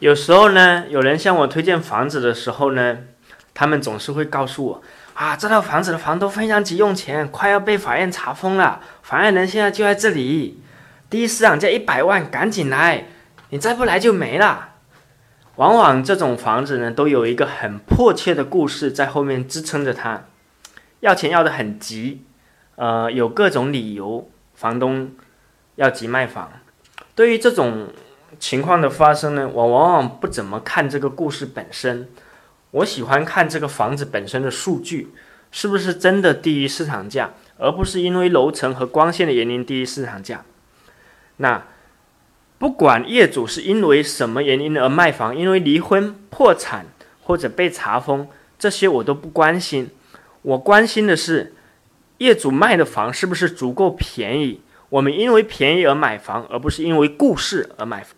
有时候呢，有人向我推荐房子的时候呢，他们总是会告诉我啊，这套房子的房东非常急用钱，快要被法院查封了，法院人现在就在这里，第一市场价一百万，赶紧来，你再不来就没了。往往这种房子呢，都有一个很迫切的故事在后面支撑着它，要钱要的很急，呃，有各种理由，房东要急卖房。对于这种情况的发生呢，我往往不怎么看这个故事本身，我喜欢看这个房子本身的数据是不是真的低于市场价，而不是因为楼层和光线的原因低于市场价。那。不管业主是因为什么原因而卖房，因为离婚、破产或者被查封，这些我都不关心。我关心的是业主卖的房是不是足够便宜。我们因为便宜而买房，而不是因为故事而买房。